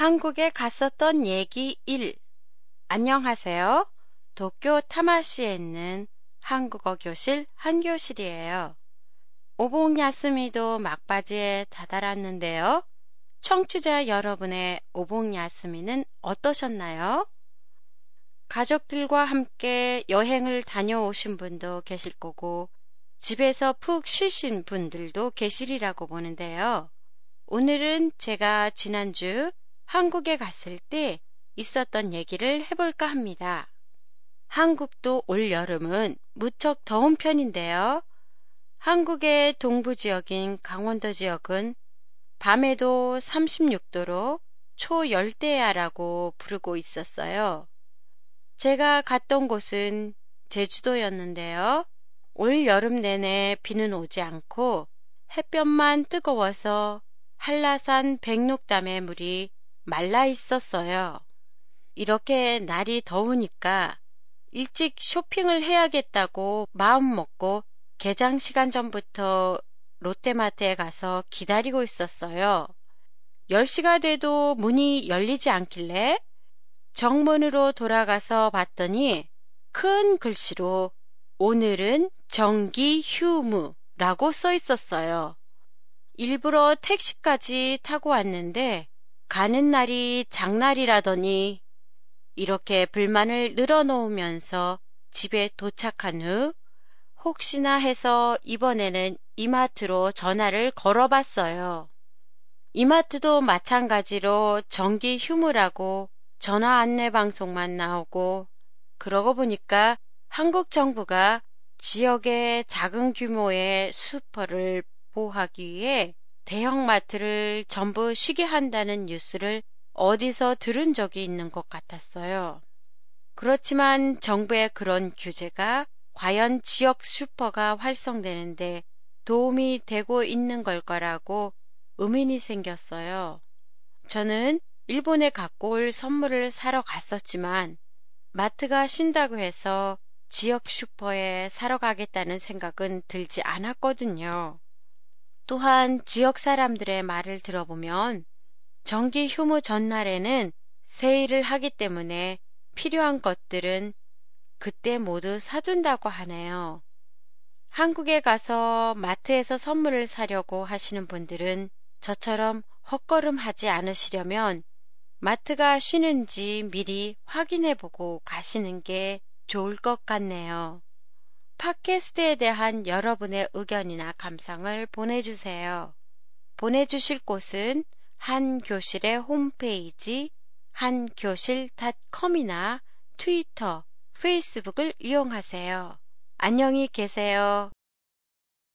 한국에 갔었던 얘기 1. 안녕하세요. 도쿄 타마시에 있는 한국어 교실 한교실이에요. 오봉 야스미도 막바지에 다다랐는데요. 청취자 여러분의 오봉 야스미는 어떠셨나요? 가족들과 함께 여행을 다녀오신 분도 계실 거고, 집에서 푹 쉬신 분들도 계시리라고 보는데요. 오늘은 제가 지난주 한국에 갔을 때 있었던 얘기를 해볼까 합니다. 한국도 올 여름은 무척 더운 편인데요. 한국의 동부 지역인 강원도 지역은 밤에도 36도로 초열대야라고 부르고 있었어요. 제가 갔던 곳은 제주도였는데요. 올 여름 내내 비는 오지 않고 햇볕만 뜨거워서 한라산 백록담의 물이 말라 있었어요. 이렇게 날이 더우니까 일찍 쇼핑을 해야겠다고 마음 먹고 개장 시간 전부터 롯데마트에 가서 기다리고 있었어요. 10시가 돼도 문이 열리지 않길래 정문으로 돌아가서 봤더니 큰 글씨로 오늘은 정기 휴무라고 써 있었어요. 일부러 택시까지 타고 왔는데 가는 날이 장날이라더니 이렇게 불만을 늘어놓으면서 집에 도착한 후 혹시나 해서 이번에는 이마트로 전화를 걸어봤어요. 이마트도 마찬가지로 정기 휴무라고 전화 안내 방송만 나오고 그러고 보니까 한국 정부가 지역의 작은 규모의 슈퍼를 보호하기 위해 대형마트를 전부 쉬게 한다는 뉴스를 어디서 들은 적이 있는 것 같았어요. 그렇지만 정부의 그런 규제가 과연 지역 슈퍼가 활성되는데 도움이 되고 있는 걸 거라고 의문이 생겼어요. 저는 일본에 갖고 올 선물을 사러 갔었지만 마트가 쉰다고 해서 지역 슈퍼에 사러 가겠다는 생각은 들지 않았거든요. 또한 지역 사람들의 말을 들어보면 정기 휴무 전날에는 세일을 하기 때문에 필요한 것들은 그때 모두 사준다고 하네요. 한국에 가서 마트에서 선물을 사려고 하시는 분들은 저처럼 헛걸음하지 않으시려면 마트가 쉬는지 미리 확인해 보고 가시는 게 좋을 것 같네요. 팟캐스트에 대한 여러분의 의견이나 감상을 보내주세요. 보내주실 곳은 한교실의 홈페이지 한교실닷컴이나 트위터, 페이스북을 이용하세요. 안녕히 계세요.